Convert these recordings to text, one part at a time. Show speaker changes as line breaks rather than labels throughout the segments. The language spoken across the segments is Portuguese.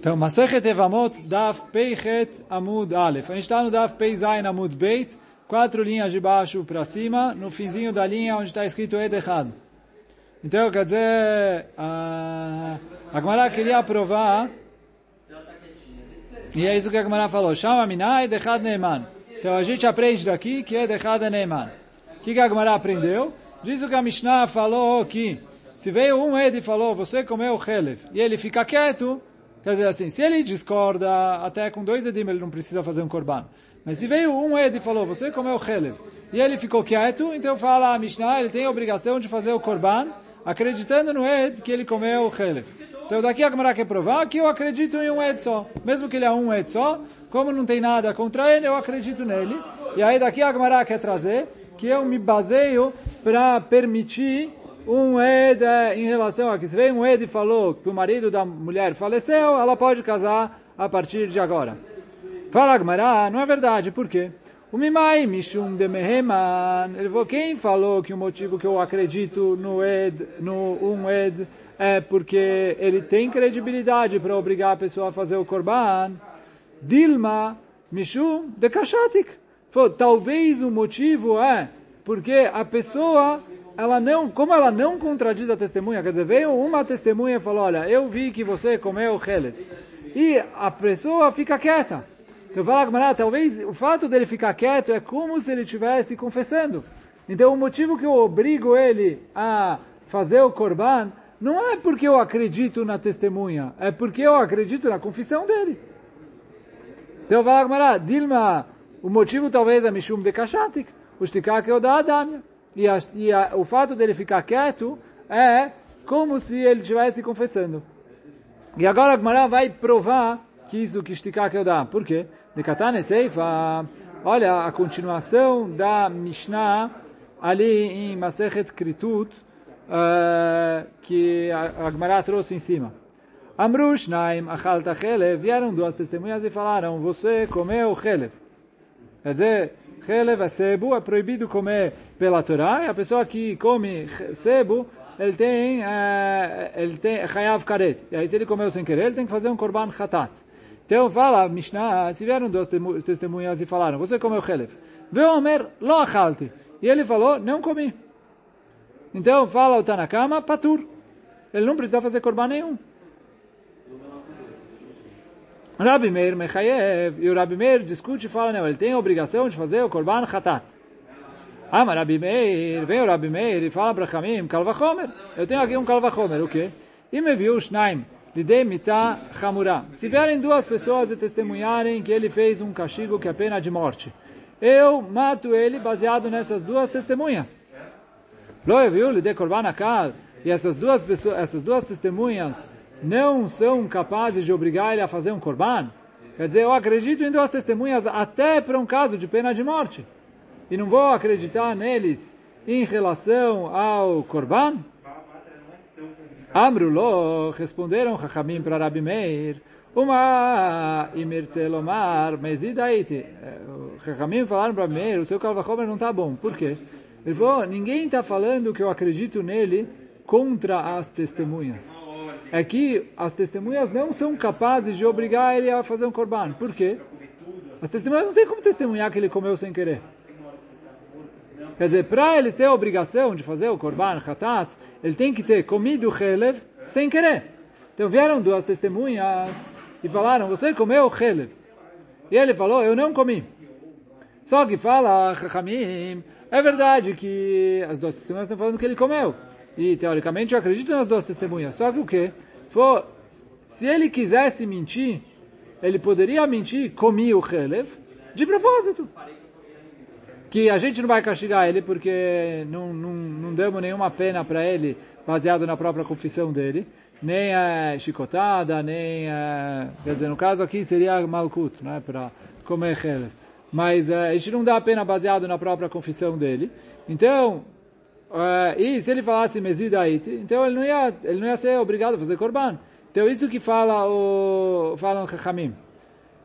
Então, Masechet Evamot, Daf Peichet Amud Aleph. A gente está no Daf Peizain Amud Beit, quatro linhas de baixo para cima, no finzinho da linha onde está escrito Ed errado. Então, quer dizer, a, a Gemara queria provar, e é isso que a Gemara falou, Shama Minai Ed Neiman. Então, a gente aprende daqui que Ed Echad Neiman. O que, a Gemara aprendeu? Diz o que a Mishnah falou que, se veio um Ed e falou, você comeu Helev, e ele fica quieto, Quer dizer assim, se ele discorda, até com dois edim ele não precisa fazer um korban. Mas se veio um ed e falou, você comeu chelev, e ele ficou quieto, então fala a Mishnah, ele tem a obrigação de fazer o korban, acreditando no ed que ele comeu chelev. Então daqui a Gemara quer provar que eu acredito em um ed só. Mesmo que ele é um ed só, como não tem nada contra ele, eu acredito nele. E aí daqui a Gemara quer trazer que eu me baseio para permitir um Ed em relação a que se vem um Ed e falou que o marido da mulher faleceu, ela pode casar a partir de agora. Fala Gmará, não é verdade, por quê? O Mimai Mishum de Meheman, ele falou, quem falou que o motivo que eu acredito no Ed, no um Ed, é porque ele tem credibilidade para obrigar a pessoa a fazer o Korban? Dilma Mishum de Kashatik. Talvez o motivo é porque a pessoa ela não, como ela não contradiz a testemunha, quer dizer, veio uma testemunha e falou, olha, eu vi que você comeu Helet. E a pessoa fica quieta. Então fala Gamara, talvez o fato dele ficar quieto é como se ele estivesse confessando. Então o motivo que eu obrigo ele a fazer o korban não é porque eu acredito na testemunha, é porque eu acredito na confissão dele. Então fala Gamara, Dilma, o motivo talvez é Mishum de Kashatik, o Shtikak é o da Adamia. E, a, e a, o fato dele ficar quieto é como se ele estivesse confessando. E agora a Gemara vai provar que isso que esticar que eu dá. Por quê? De Katane Seifa, olha a continuação da Mishnah ali em Masechet Kritut, uh, que a, Gemara trouxe em cima. Amru Shnaim Achalta Chelev, vieram duas testemunhas e falaram, você comeu Chelev. Quer dizer, Chelev é sebo, é proibido comer pela Torá, e a pessoa que come sebo, ele tem, uh, ele tem chayav karet. E aí se ele comeu sem querer, ele tem que fazer um korban chatat. Então fala, Mishnah, se vieram duas testemunhas e falaram, você comeu chelev. Veomer lo achalte. E ele falou, não comi. Então fala o Tanakama, patur. Ele não precisa fazer korban nenhum. Rabi Meir Mechayev, e o Rabi Meir discute e fala, não, ele tem a obrigação de fazer o Korban Hatat. Ah, mas Rabi Meir, vem o Rabi Meir e fala para Kamim, Kalvachomer, eu tenho aqui um Kalvachomer, o quê? E me viu Shnaim, Lidei Mita Hamura. Se vierem duas pessoas e testemunharem que ele fez um castigo que é pena de morte, eu mato ele baseado nessas duas testemunhas. Lo viu Lidei Korban Akal, e essas duas pessoas, essas duas testemunhas não são capazes de obrigar ele a fazer um korban? Quer dizer, eu acredito em duas testemunhas até para um caso de pena de morte. E não vou acreditar neles em relação ao korban? Amrulo, responderam Chachamim para Rabi Meir, uma e daí? Chachamim falaram para Meir, o seu Kalvachomer não está bom. Por quê? Ele falou, ninguém está falando que eu acredito nele contra as testemunhas é que as testemunhas não são capazes de obrigar ele a fazer um korban. Por quê? As testemunhas não têm como testemunhar que ele comeu sem querer. Quer dizer, para ele ter a obrigação de fazer o korban, hatat, ele tem que ter comido o chelev sem querer. Então vieram duas testemunhas e falaram, você comeu o chelev. E ele falou, eu não comi. Só que fala, Chachamim, é verdade que as duas testemunhas estão falando que ele comeu. E, teoricamente, eu acredito nas duas testemunhas. Só que o quê? For, se ele quisesse mentir, ele poderia mentir, comi o Helev, de propósito. Que a gente não vai castigar ele porque não, não, não demos nenhuma pena para ele, baseado na própria confissão dele. Nem é chicotada, nem é... Quer dizer, no caso aqui seria malkut, né? Para comer Helev. Mas é, a gente não dá a pena baseado na própria confissão dele. Então, Uh, e se ele falasse Mezidait, então ele não, ia, ele não ia ser obrigado a fazer Korban. Então isso que fala o, falam Chachamim.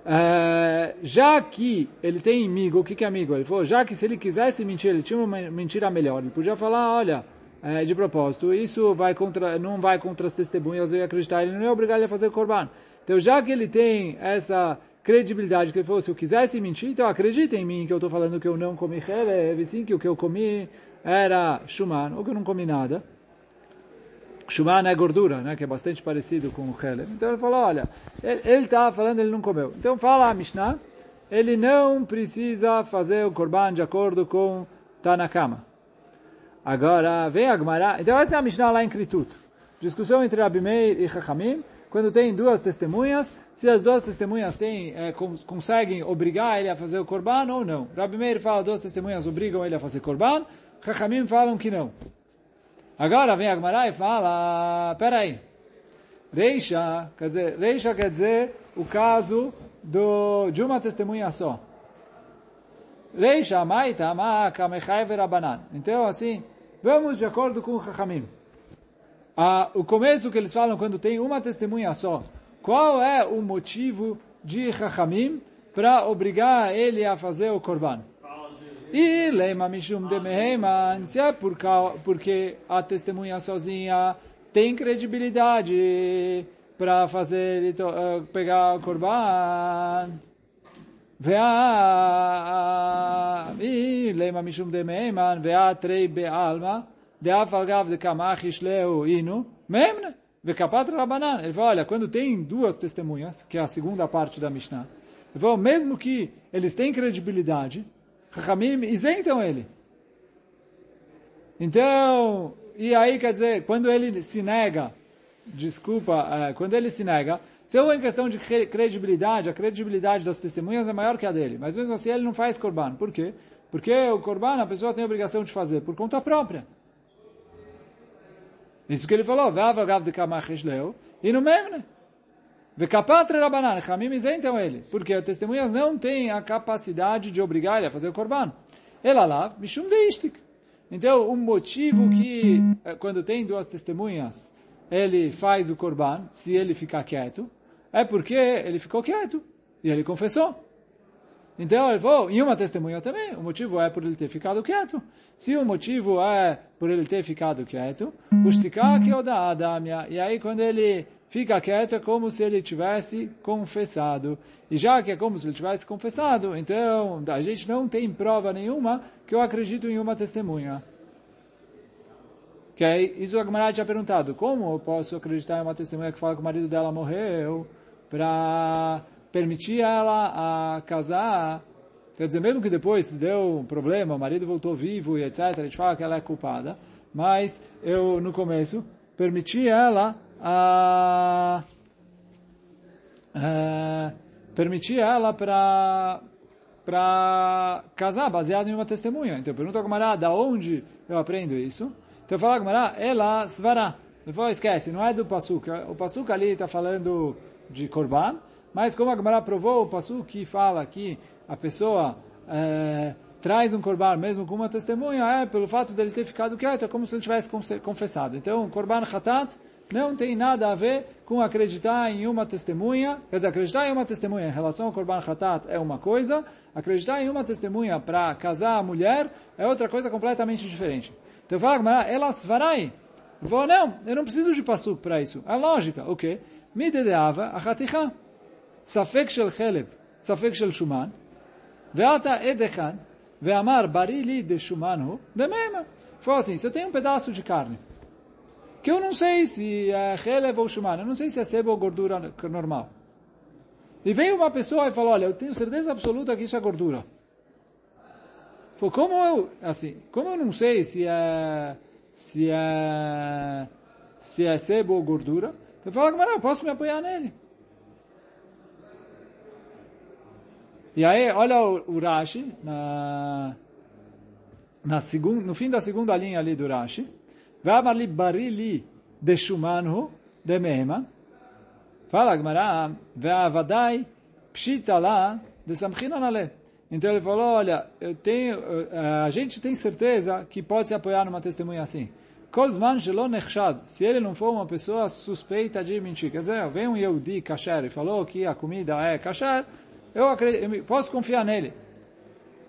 Uh, já que ele tem amigo, o que, que é amigo? Ele falou, já que se ele quisesse mentir, ele tinha uma mentira melhor, ele podia falar, olha, é, de propósito, isso vai contra, não vai contra as testemunhas, eu ia acreditar, ele não ia obrigar ele a fazer Korban. Então, já que ele tem essa credibilidade que ele falou, se eu quisesse mentir, então acredita em mim que eu estou falando que eu não comi Helev, sim, que o que eu comi era Shuman, ou que não comi nada. Shuman é gordura, né, que é bastante parecido com o Helev. Então ele falou, olha, ele está falando ele não comeu. Então fala a Mishnah, ele não precisa fazer o Korban de acordo com Tanakama. Agora, vem a Gemara. Então essa é a Mishnah lá em Kritut. Discussão entre Abimeir e Chachamim, quando tem duas testemunhas, se as duas testemunhas têm, é, conseguem obrigar ele a fazer o korban ou não. Rabi Meir fala duas testemunhas obrigam ele a fazer korban, Chachamim falam que não. Agora vem Agmará e fala, peraí, Reisha, quer dizer, Reisha quer dizer o caso do, de uma testemunha só. Reisha, Maita, Maka, Mechaiver, Abanan. Então, assim, vamos de acordo com o. Ah, o começo que eles falam quando tem uma testemunha só, qual é o motivo de Chachamim para obrigar ele a fazer o Korban? E lema mishum de meheman, se é por causa, porque a testemunha sozinha tem credibilidade para fazer ele uh, pegar o Korban. למה משום דמיימן, והתרי בעלמא, דאף על גב דקמח ישלהו אינו, ממנה. Vekapat Rabanan. Ele falou, olha, quando tem duas testemunhas, que é a segunda parte da Mishnah, ele falou, mesmo que eles têm credibilidade, Chachamim isentam ele. Então, e aí quer dizer, quando ele se nega, desculpa, é, quando ele se nega, se é em questão de credibilidade, a credibilidade das testemunhas é maior que a dele. Mas mesmo assim ele não faz korban. Por quê? Porque o korban a pessoa tem a obrigação de fazer por conta própria. Isso que ele falou, e no Memne. Vekapatre Rabanan, Chamim isentam ele, porque as testemunhas não têm a capacidade de obrigar ele a fazer o Korban. Elalav, Mishum Deistik. Então, um motivo que, eh, quando tem duas testemunhas, ele faz o Korban, se ele ficar quieto, é porque ele ficou quieto, e ele confessou. Então ele falou, e uma testemunha também, o motivo é por ele ter ficado quieto. Se o motivo é por ele ter ficado quieto, e aí quando ele fica quieto é como se ele tivesse confessado. E já que é como se ele tivesse confessado, então a gente não tem prova nenhuma que eu acredito em uma testemunha. É, isso a Gemara tinha perguntado, como eu posso acreditar em uma testemunha que fala que o marido dela morreu para permitir ela a casar, quer dizer, mesmo que depois deu um problema, o marido voltou vivo e etc., a gente fala que ela é culpada, mas eu, no começo, permiti ela a... a permiti ela para para casar, baseado em uma testemunha. Então, pergunta ao camarada, da onde eu aprendo isso? Então, fala camarada, ela svará. Falou, esquece, não é do Passuca. O Passuca ali está falando de Korban, mas como a Gemara provou, o Passu que fala que a pessoa é, traz um corban mesmo com uma testemunha, é pelo fato dele ter ficado quieto, é como se ele tivesse confessado. Então, corban hatat não tem nada a ver com acreditar em uma testemunha, quer dizer, acreditar em uma testemunha em relação ao Korban Khatat é uma coisa, acreditar em uma testemunha para casar a mulher é outra coisa completamente diferente. Então fala Gemara, elas varai. Vou, não, eu não preciso de passo para isso. É lógica, o quê? Me dedeava a chaticha. Safek shel cheleb, safek shel shuman, veata edechan, veamar barili de shuman de mema. Foi assim, se eu tenho um pedaço de carne, que eu não sei se é chelev ou shuman, eu não sei se é sebo ou gordura normal. E veio uma pessoa e falou, olha, eu tenho certeza absoluta que isso é gordura. Foi como eu, assim, como eu não sei se é, se é, se é sebo ou gordura, eu falo, eu posso me apoiar nele. E aí, olha o, o Rashi, na, na segun, no fim da segunda linha ali do Rashi. Li barili de shumanhu de meheman. Fala a Gemara, ve'avadai pshita lá de samchina nale. Então ele falou, olha, eu tenho, a gente tem certeza que pode se apoiar numa testemunha assim. Kolzman shelo nechshad. Se ele não for uma pessoa suspeita de mentir. Quer dizer, vem um Yehudi kasher e falou que a comida é kasher, eu, acredito, eu posso confiar nele.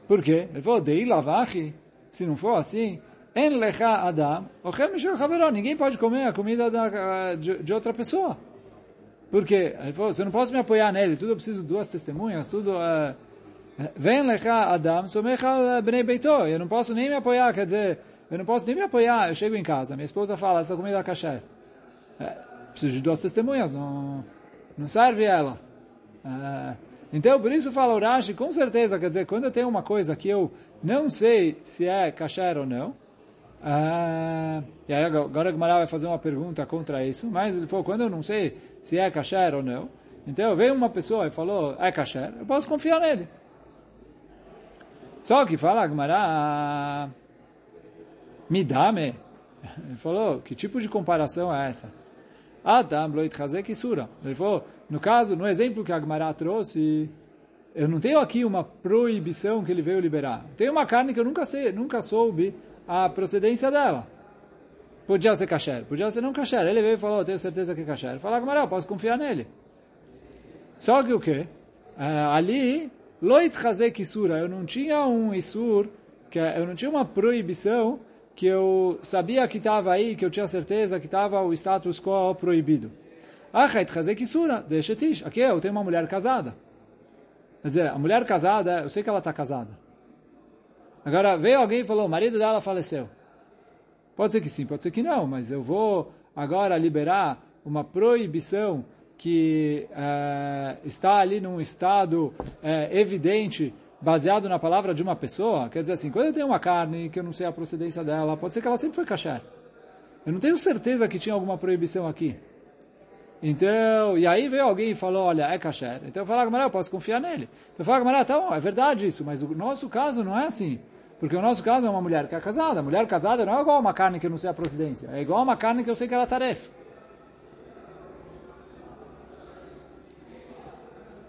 Por quê? Ele falou, Dei lavachi, se não for assim, en lecha adam, ochel mishel chaveró, ninguém pode comer a comida da, de, de outra pessoa. Porque ele falou, você não posso me apoiar nele, tudo eu preciso de duas testemunhas, tudo... Uh, Vem lecha Adam, somecha bnei beito. Eu não posso nem me apoiar, quer dizer, eu não posso nem me apoiar. Eu chego em casa, minha esposa fala, essa comida é kasher. É, preciso de duas testemunhas, não, não serve ela. É, então, por isso fala o Rashi, com certeza, quer dizer, quando eu tenho uma coisa que eu não sei se é kasher ou não, uh, e aí agora Gmará vai fazer uma pergunta contra isso, mas ele falou, quando eu não sei se é kasher ou não, então veio uma pessoa e falou, é kasher, eu posso confiar nele. Só que fala Agmará, me dá-me. Ele falou, que tipo de comparação é essa? Adam loit chazek sura. Ele falou, no caso, no exemplo que Agmará trouxe, eu não tenho aqui uma proibição que ele veio liberar. Tem uma carne que eu nunca sei, nunca soube a procedência dela. Podia ser kasher, podia ser não kasher. Ele veio e falou, tenho certeza que é kasher. Fala, Agmará, posso confiar nele. Só que o quê? Uh, ali Loit Hazek Isura, eu não tinha um Isur, que eu não tinha uma proibição que eu sabia que estava aí, que eu tinha certeza que estava o status quo proibido. Achait Hazek Isura, deixa. Aqui eu tenho uma mulher casada. Quer dizer, a mulher casada, eu sei que ela está casada. Agora, veio alguém e falou, o marido dela faleceu. Pode ser que sim, pode ser que não, mas eu vou agora liberar uma proibição que é, está ali num estado é, evidente, baseado na palavra de uma pessoa, quer dizer assim, quando eu tenho uma carne que eu não sei a procedência dela, pode ser que ela sempre foi kasher. Eu não tenho certeza que tinha alguma proibição aqui. Então, e aí veio alguém e falou, olha, é kasher. Então eu falo, Gamará, eu posso confiar nele. Então eu falo, Gamará, tá bom, é verdade isso, mas o nosso caso não é assim. Porque o nosso caso é uma mulher que é casada. Mulher casada não é igual uma carne que eu não sei a procedência. É igual uma carne que eu sei que ela é tarefa.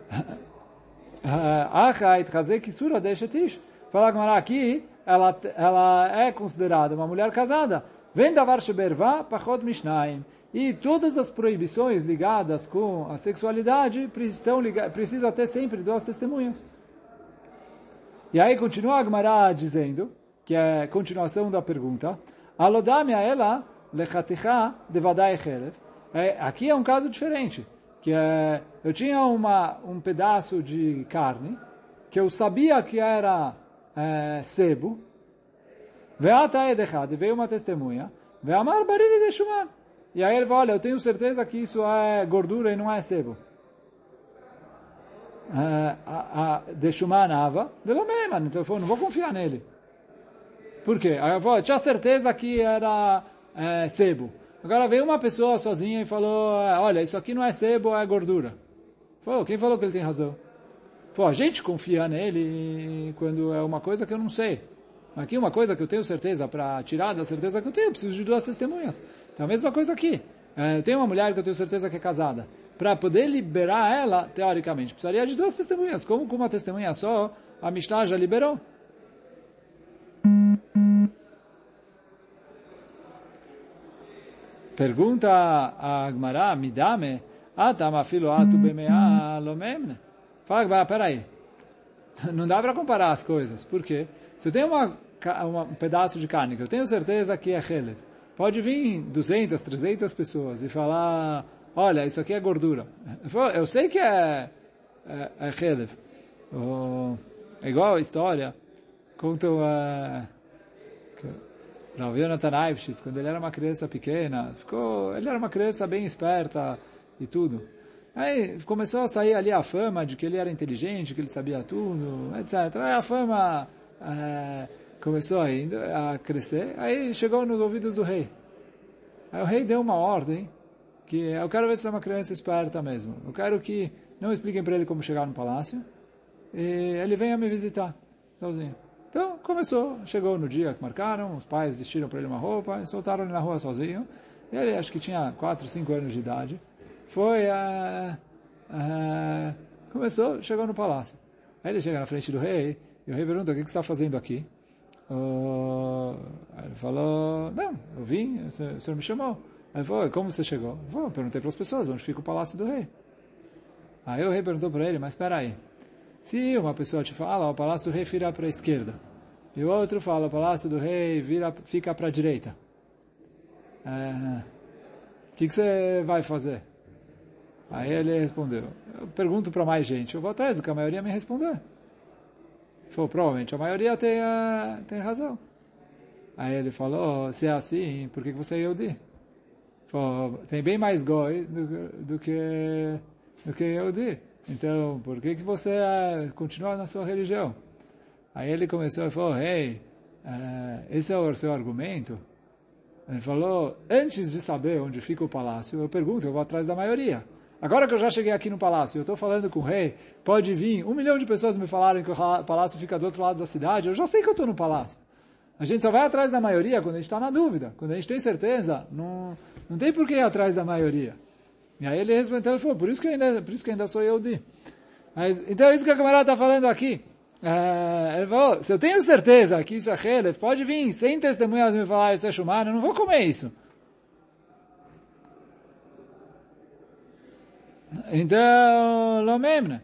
Deshetish. Fala Gamara aqui, ela, ela é considerada uma mulher casada. Vem davar sheberva pachot mishnaim. E todas as proibições ligadas com a sexualidade estão precisa ter sempre duas testemunhas. E aí continua a Gemara dizendo, que é a continuação da pergunta, Alodame a ela lechatechá devadai chelev. É, aqui é um caso diferente que é, eu tinha uma, um pedaço de carne que eu sabia que era é, sebo, veio uma testemunha, veamar barili de shuman. E aí ele falou, olha, eu tenho certeza que isso é gordura e não é sebo. É, de shuman ava, de mesmo, então eu não vou confiar nele. Por quê? Aí eu falei, tinha certeza que era é, sebo. Agora veio uma pessoa sozinha e falou, olha, isso aqui não é sebo, é gordura. Falou, quem falou que ele tem razão? Pô, a gente confia nele quando é uma coisa que eu não sei. Aqui uma coisa que eu tenho certeza, para tirar da certeza que eu tenho, eu preciso de duas testemunhas. Então a mesma coisa aqui. É, eu tenho uma mulher que eu tenho certeza que é casada. Para poder liberar ela, teoricamente, precisaria de duas testemunhas. Como com uma testemunha só, a Mishnah já liberou. Pergunta a Agmará, Midame, Atam afilo atu bemea lomemne. Fala, Agmará, peraí. Não dá para comparar as coisas. Por quê? Se eu tenho uma, uma, um pedaço de carne que eu tenho certeza que é Helev, pode vir 200, 300 pessoas e falar, olha, isso aqui é gordura. Eu sei que é, é, é Helev. É igual a história, contam... Uh, Rav Yonatan Eibschitz, quando ele era uma criança pequena, ficou, ele era uma criança bem esperta e tudo. Aí começou a sair ali a fama de que ele era inteligente, que ele sabia tudo, etc. Aí a fama é, começou ainda a crescer, aí chegou nos ouvidos do rei. Aí o rei deu uma ordem que eu quero ver se é uma criança esperta mesmo. Eu quero que não expliquem para ele como chegar no palácio e ele venha me visitar sozinho. Então, começou, chegou no dia que marcaram, os pais vestiram para ele uma roupa soltaram ele na rua sozinho. Ele, acho que tinha 4, 5 anos de idade. Foi, uh, começou, chegou no palácio. Aí ele chega na frente do rei, e o rei pergunta, o que, que você está fazendo aqui? Uh, ele falou, não, eu vim, o senhor, o senhor me chamou. Ele falou, como você chegou? Eu perguntei para as pessoas, onde fica o palácio do rei? Aí o rei perguntou para ele, mas espera aí, se uma pessoa te fala, o palácio do rei vira para a esquerda, e o outro fala, o palácio do rei vira, fica para a direita, o que, que você vai fazer? Aí ele respondeu, eu pergunto para mais gente, eu vou atrás do que a maioria me responder. Falou, provavelmente a maioria tem, uh, tem razão. Aí ele falou, se é assim, por que você é Yehudi? Falou, tem bem mais goi do, do que do que Yehudi. Então, por que, que você uh, continua na sua religião? Aí ele começou e falou, hey, uh, esse é o seu argumento? Ele falou, antes de saber onde fica o palácio, eu pergunto, eu vou atrás da maioria. Agora que eu já cheguei aqui no palácio, eu estou falando com o rei, pode vir, um milhão de pessoas me falaram que o palácio fica do outro lado da cidade, eu já sei que eu estou no palácio. A gente só vai atrás da maioria quando a gente está na dúvida. Quando a gente tem certeza, não, não tem por que ir atrás da maioria. E aí ele respondeu, ele falou, por isso que ainda, por isso que ainda sou eu de. Mas, então é isso que a camarada está falando aqui. É, ele falou, se eu tenho certeza que isso é Helef, pode vir sem testemunhas me falar isso é Shuman, eu não vou comer isso. Então, lo memne.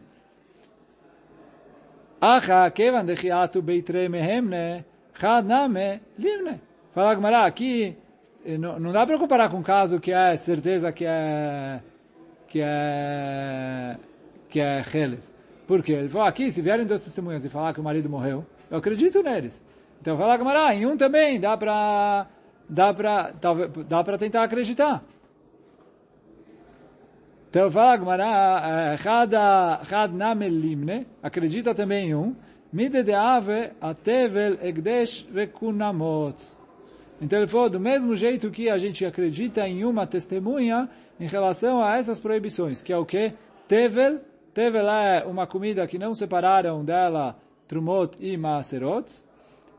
Acha, kevan de chiatu beitre mehemne, chad name limne. Fala Gmará, aqui não, não dá para comparar com um caso que é certeza que é que é que é Helef. Por quê? Ele falou, aqui, se vierem duas testemunhas e falar que o marido morreu, eu acredito neles. Então, fala Gmará, em um também dá para dá para dá para tentar acreditar. Então fala Gmará, Chad Namel Limne, acredita também em um, Midedeave Atevel Egdesh Vekunamot. Então ele falou, do mesmo jeito que a gente acredita em uma testemunha em relação a essas proibições, que é o que? Tevel, Tevel é uma comida que não separaram dela Trumot e Maaserot.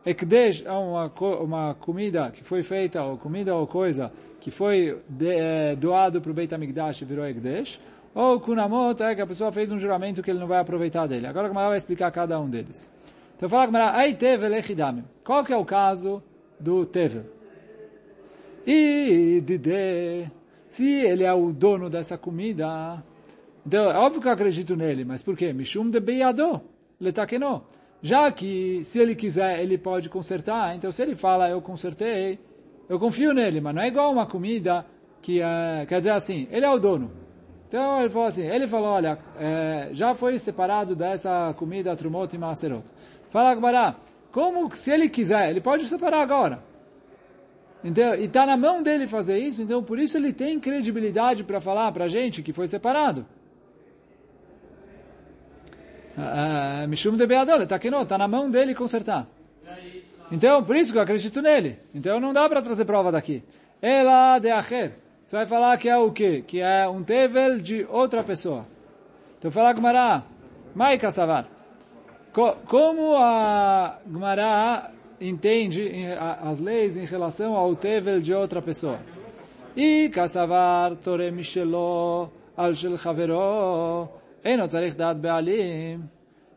Ekdesh é uma, uma comida que foi feita, ou comida ou coisa, que foi de, é, doado para o Beit HaMikdash e virou Ekdesh, ou Kunamot é que a pessoa fez um juramento que ele não vai aproveitar dele. Agora a Gemara vai explicar cada um deles. Então fala a Gemara, Ei Tevel Echidame. Qual que é o caso do Tevel? E Dide, se ele é o dono dessa comida, então é óbvio que eu acredito nele, mas por quê? Mishum de Beyado, Letakeno. Já que, se ele quiser, ele pode consertar, então se ele fala, eu consertei, eu confio nele, mas não é igual uma comida que, é, quer dizer assim, ele é o dono. Então ele falou assim, ele falou, olha, é, já foi separado dessa comida Trumot e Maserot. Fala Agbará, como se ele quiser, ele pode separar agora. Então, e está na mão dele fazer isso, então por isso ele tem credibilidade para falar para a gente que foi separado. Ah, ah, Mishum de Beadol, está aqui não, está na mão dele consertar. Então, por isso que eu acredito nele. Então não dá para trazer prova daqui. Ela de acher. Você vai falar que é o quê? Que é um tevel de outra pessoa. Então fala Gmará, Mai Kassavar. Como a Gmará entende as leis em relação ao tevel de outra pessoa? E Kassavar Tore Mishelo al Shel Chavero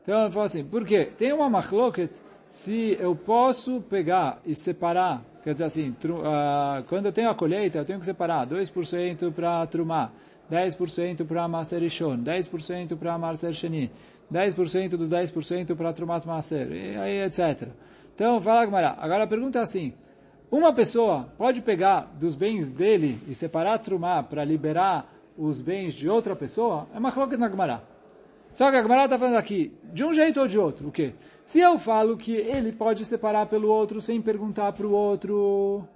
Então ele fala assim, por quê? Tem uma machloket se eu posso pegar e separar, quer dizer assim, uh, quando eu tenho a colheita, eu tenho que separar 2% para Trumá, 10% para Maser Rishon, 10% para Maser Sheni, 10% do 10% para Trumat Maser, e aí etc. Então, fala Gamara. Agora a pergunta é assim, uma pessoa pode pegar dos bens dele e separar Trumá para liberar os bens de outra pessoa? É uma coloca na Gamara. Só que a Gemara está falando aqui, de um jeito ou de outro, o quê? Se eu falo que ele pode separar pelo outro sem perguntar para o outro,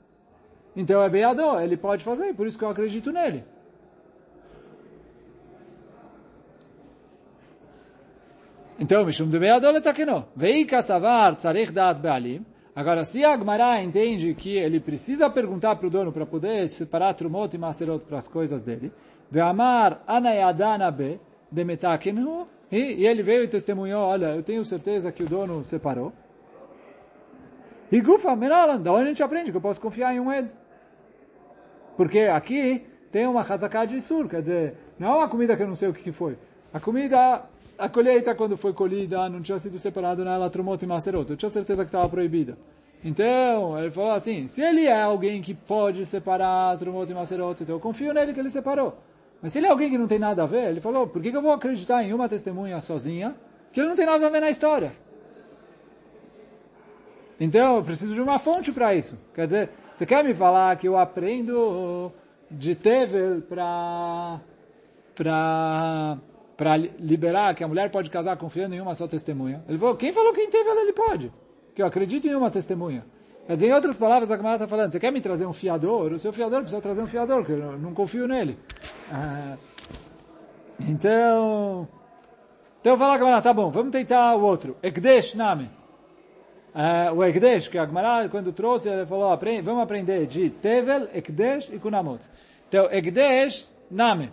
então é beador, ele pode fazer, por isso que eu acredito nele. Então, Mishum de Beadol está aqui não. Vei savar tzarech dat bealim. Agora, se a Gemara entende que ele precisa perguntar para o dono para poder separar Trumot e Maserot para as coisas dele, Ve'amar anayadana be, Demetakenu, e, ele veio e testemunhou, olha, eu tenho certeza que o dono separou. E Gufa, Meralan, da onde a gente aprende que eu posso confiar em um Ed? Porque aqui tem uma Hazaká de Sur, quer dizer, não é uma comida que eu não sei o que foi. A comida, a colheita quando foi colhida, não tinha sido separado nela Trumot e Maserot. Eu tinha certeza que estava proibida. Então, ele falou assim, se ele é alguém que pode separar Trumot e Maserot, então eu confio nele que ele separou. Mas se ele é alguém que não tem nada a ver, ele falou, por que, que eu vou acreditar em uma testemunha sozinha que ele não tem nada a ver na história? Então, eu preciso de uma fonte para isso. Quer dizer, você quer me falar que eu aprendo de Tevel para para para liberar que a mulher pode casar confiando em uma só testemunha. Ele falou, quem falou que teve ela, ele pode. Que eu acredito em uma testemunha. Quer dizer, em outras palavras, a Gemara está falando, você quer me trazer um fiador? O seu fiador precisa trazer um fiador, porque eu não confio nele. Ah, então, então fala a tá bom, vamos tentar o outro. Ekdesh Name. Uh, o Ekdesh, que a Gemara, quando trouxe, ele falou, vamos aprender de Tevel, Ekdesh e Kunamot. Então, Ekdesh Name.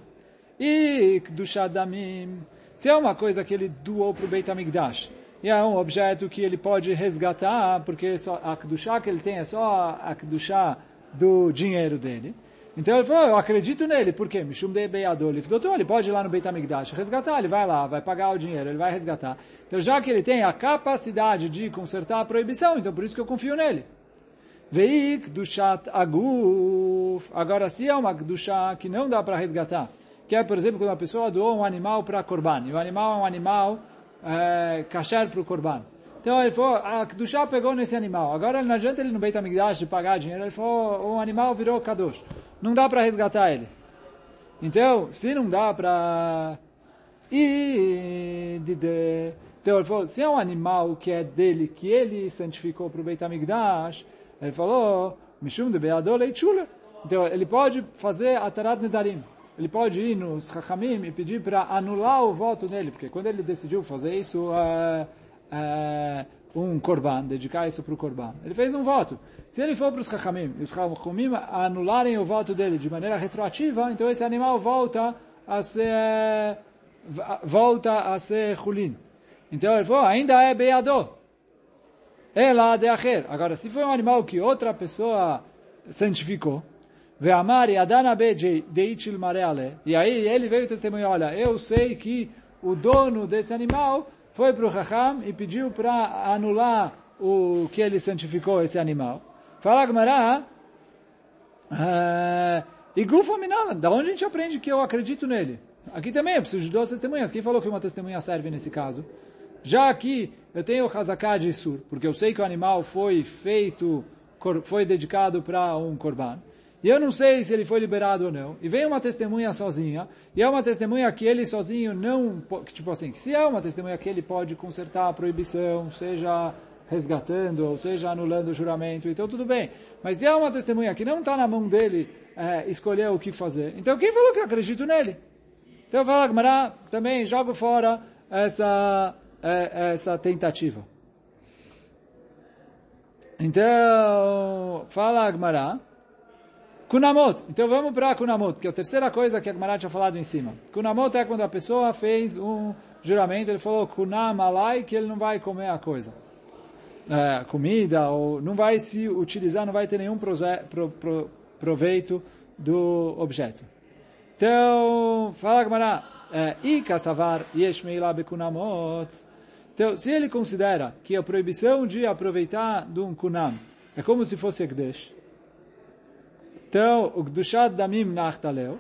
E Kdushat Damim. Se é uma coisa que ele doou para o Beit HaMikdash, e é um objeto que ele pode resgatar, porque só a Kedushá que ele tem é só a Kedushá do dinheiro dele. Então ele falou, eu acredito nele, por quê? Mishum de. Ele falou, ele pode ir lá no Beit HaMikdash resgatar, ele vai lá, vai pagar o dinheiro, ele vai resgatar. Então já que ele tem a capacidade de consertar a proibição, então por isso que eu confio nele. Veik Dushat Aguf. Agora, se é uma Kedushá que não dá para resgatar, que é, por exemplo, quando uma pessoa doou um animal para Korban, e o animal é um animal é, kasher para o Korban. Então ele falou, a Kedushá pegou nesse animal. Agora não adianta ele no Beit HaMikdash de pagar dinheiro. Ele falou, o animal virou Kadosh. Não dá para resgatar ele. Então, se não dá para... Então ele falou, se é um animal que é dele, que ele santificou para o Beit HaMikdash, ele falou, Mishum de Beadol. Então ele pode fazer Atarat Nedarim ele pode ir nos Chachamim e pedir para anular o voto dele, porque quando ele decidiu fazer isso, é, é, um korban, dedicar isso para o korban, ele fez um voto. Se ele for para os Chachamim e os Chachamim anularem o voto dele de maneira retroativa, então esse animal volta a ser volta a ser Hulin. Então ele falou, ainda é beador. É lá de acher. Agora, se foi um animal que outra pessoa santificou, Ve'amar Yadana Beji Deichil Mareale. E aí ele veio testemunhar, olha, eu sei que o dono desse animal foi para o Raham e pediu para anular o que ele santificou esse animal. Fala Gmará, e Gufa Minala, da onde a gente aprende que eu acredito nele? Aqui também eu preciso de duas testemunhas. Quem falou que uma testemunha serve nesse caso? Já aqui eu tenho o Hazaká de Sur, porque eu sei que o animal foi feito, foi dedicado para um korban. E eu não sei se ele foi liberado ou não. E vem uma testemunha sozinha, e é uma testemunha que ele sozinho não, tipo assim, se é uma testemunha que ele pode consertar a proibição, seja resgatando, ou seja anulando o juramento, então tudo bem. Mas se é uma testemunha que não está na mão dele é, escolher o que fazer, então quem falou que eu acredito nele? Então fala Gmará, também jogo fora essa, é, essa tentativa. Então, fala Agmará, Kunamot. Então vamos para Kunamot, que é a terceira coisa que a Gemara tinha falado em cima. Kunamot é quando a pessoa fez um juramento, ele falou Kunam alai, que ele não vai comer a coisa. É, comida, ou não vai se utilizar, não vai ter nenhum pro, pro, proveito do objeto. Então, fala Gemara, é, I kasavar yesh meila bekunamot. Então, se ele considera que a proibição de aproveitar de um kunam é como se fosse Ekdesh, então, o Gdushat Damim Nachtaleu.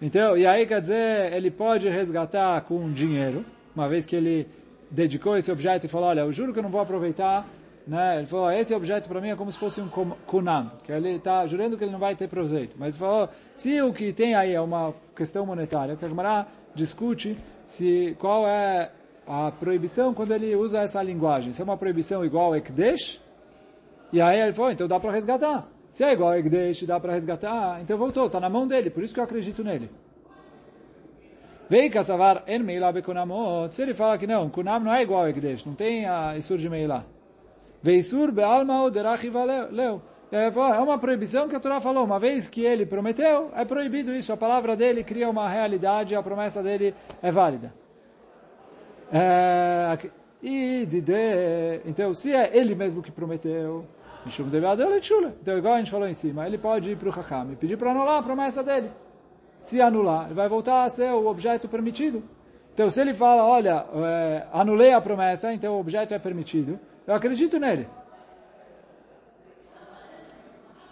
Então, e aí quer dizer, ele pode resgatar com dinheiro, uma vez que ele dedicou esse objeto e falou, olha, eu juro que eu não vou aproveitar, né? Ele falou, esse objeto para mim é como se fosse um kunam, que ele está jurando que ele não vai ter proveito. Mas ele falou, se o que tem aí é uma questão monetária, que a discute se qual é a proibição quando ele usa essa linguagem. Se é uma proibição igual a Ekdesh, e aí ele falou, então dá para resgatar. Se é igual a Egdesh, dá para resgatar, então voltou, está na mão dele, por isso que eu acredito nele. Vei Kassavar en Meila Bekunamot. Se ele fala que não, Kunam não é igual a Egdesh, não tem a Isur de Meila. Veisur Bealma Oderachi Valeu. É uma proibição que a Torá falou. Uma vez que ele prometeu, é proibido isso. A palavra dele cria uma realidade, a promessa dele é válida. É, e de, então, se é ele mesmo que prometeu, Então, igual a gente falou em cima, ele pode ir para o Hakam e pedir para anular a promessa dele. Se anular, ele vai voltar a ser o objeto permitido. Então, se ele fala, olha, é, anulei a promessa, então o objeto é permitido, eu acredito nele.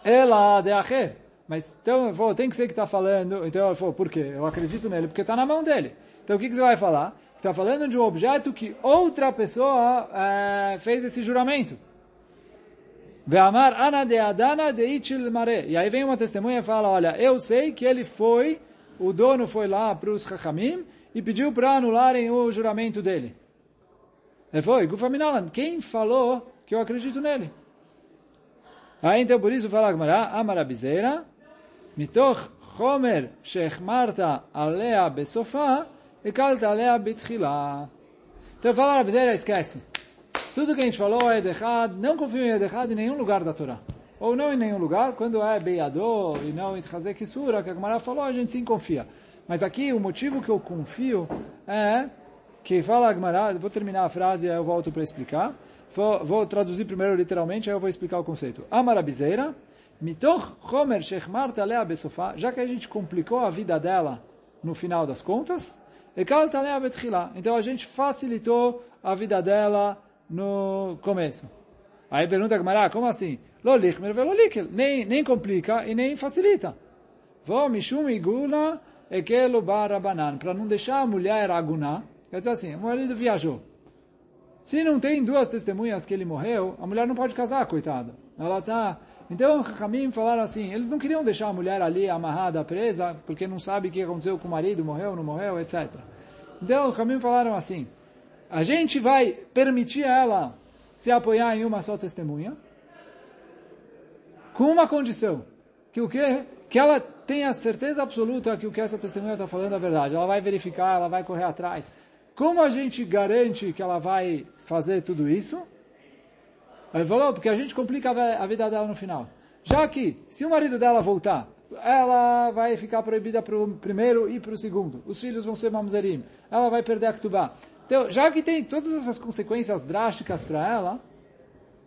Ela de acher. Mas, então, falou, tem que ser que está falando. Então, ele falou, por quê? Eu acredito nele, porque está na mão dele. Então, o que, que você vai falar? Está falando de um objeto que outra pessoa é, fez esse juramento. Ve'amar ana de adana de ichil mare. E aí vem uma testemunha e fala, olha, eu sei que ele foi o dono foi lá para os Chachamim e pediu para anularem o juramento dele. Ele foi, Gufaminalan, quem falou que eu acredito nele? Aí então por isso fala Agmará, Amarabizeira, mitoch chomer shechmarta alea besofa, ekalta alea bitchila. Então fala Arabizeira, esquece. Tudo que a gente falou é errado, não confio em errado em nenhum lugar da Torá. Ou não em nenhum lugar, quando é Beiador e não em Tchazek Kisura, que a Gemara falou, a gente sim confia. Mas aqui o motivo que eu confio é que fala a Gemara, vou terminar a frase e eu volto para explicar. Vou, vou, traduzir primeiro literalmente, aí eu vou explicar o conceito. Amarabizeira, mitoch chomer shechmar talea besofá, já que a gente complicou a vida dela no final das contas, ekal talea betchila. Então a gente facilitou a vida dela no começo. Aí pergunta a Gemara, como assim? Lo lichmer velo likel. Nem, nem complica e nem facilita. Vou mishum igula ekelo barabanan. Para não deixar a mulher agunar. Quer dizer assim, o marido viajou. Se não tem duas testemunhas que ele morreu, a mulher não pode casar, coitada. Ela tá... Então, Hamim falaram assim, eles não queriam deixar a mulher ali amarrada, presa, porque não sabe o que aconteceu com o marido, morreu, não morreu, etc. Então, Hamim falaram assim, a gente vai permitir ela se apoiar em uma só testemunha, com uma condição, que o quê? Que ela tenha certeza absoluta que o que essa testemunha está falando é verdade. Ela vai verificar, ela vai correr atrás. Como a gente garante que ela vai fazer tudo isso? Ele falou, porque a gente complica a vida dela no final. Já que, se o marido dela voltar, ela vai ficar proibida para o primeiro e para o segundo. Os filhos vão ser mamzerim. Ela vai perder a ktubá. Então, já que tem todas essas consequências drásticas para ela,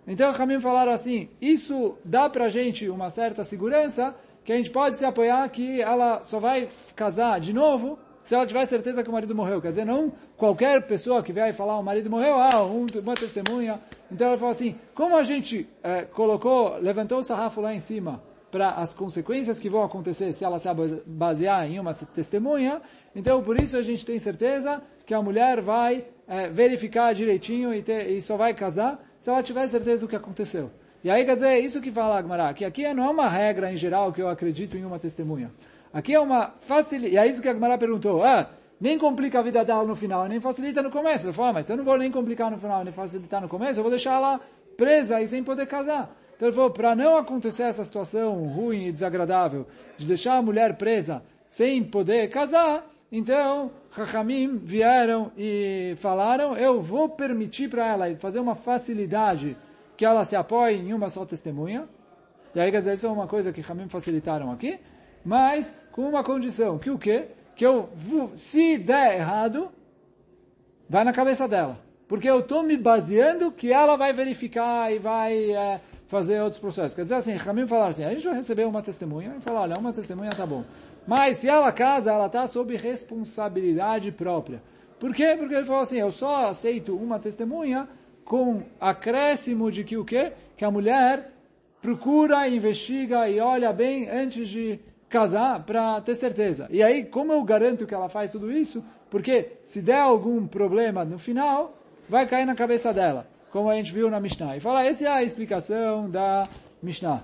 então Ramim falaram assim, isso dá para a gente uma certa segurança que a gente pode se apoiar que ela só vai casar de novo se ela tiver certeza que o marido morreu. Quer dizer, não qualquer pessoa que vier falar o marido morreu, ah, um, uma testemunha. Então ela fala assim, como a gente é, colocou, levantou o sarrafo lá em cima para as consequências que vão acontecer se ela se basear em uma testemunha, então por isso a gente tem certeza que a mulher vai é, verificar direitinho e, ter, e, só vai casar se ela tiver certeza do que aconteceu. E aí quer dizer, é isso que fala Agmará, que aqui não é uma regra em geral que eu acredito em uma testemunha. Aqui é uma facilidade, e é isso que a Agmará perguntou, ah, nem complica a vida dela no final, nem facilita no começo. Ele falou, ah, mas eu não vou nem complicar no final, nem facilitar no começo, eu vou deixar ela presa e sem poder casar. Então ele falou, para não acontecer essa situação ruim e desagradável, de deixar a mulher presa sem poder casar, então Chachamim vieram e falaram, eu vou permitir para ela fazer uma facilidade que ela se apoie em uma só testemunha. E aí, quer dizer, isso é uma coisa que Chachamim facilitaram aqui, mas com uma condição, que o quê? Que eu, se der errado, vai na cabeça dela. Porque eu estou me baseando que ela vai verificar e vai é, fazer outros processos. Quer dizer assim, Ramim falaram assim, a gente vai receber uma testemunha e falar, olha, uma testemunha tá bom. Mas se ela casa, ela está sob responsabilidade própria. Por quê? Porque ele falou assim, eu só aceito uma testemunha com acréscimo de que o quê? Que a mulher procura, investiga e olha bem antes de casar para ter certeza. E aí, como eu garanto que ela faz tudo isso? Porque se der algum problema no final, vai cair na cabeça dela, como a gente viu na Mishnah. E fala, essa é a explicação da Mishnah.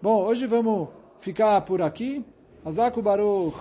Bom, hoje vamos ficar por aqui. Azaku Baruch.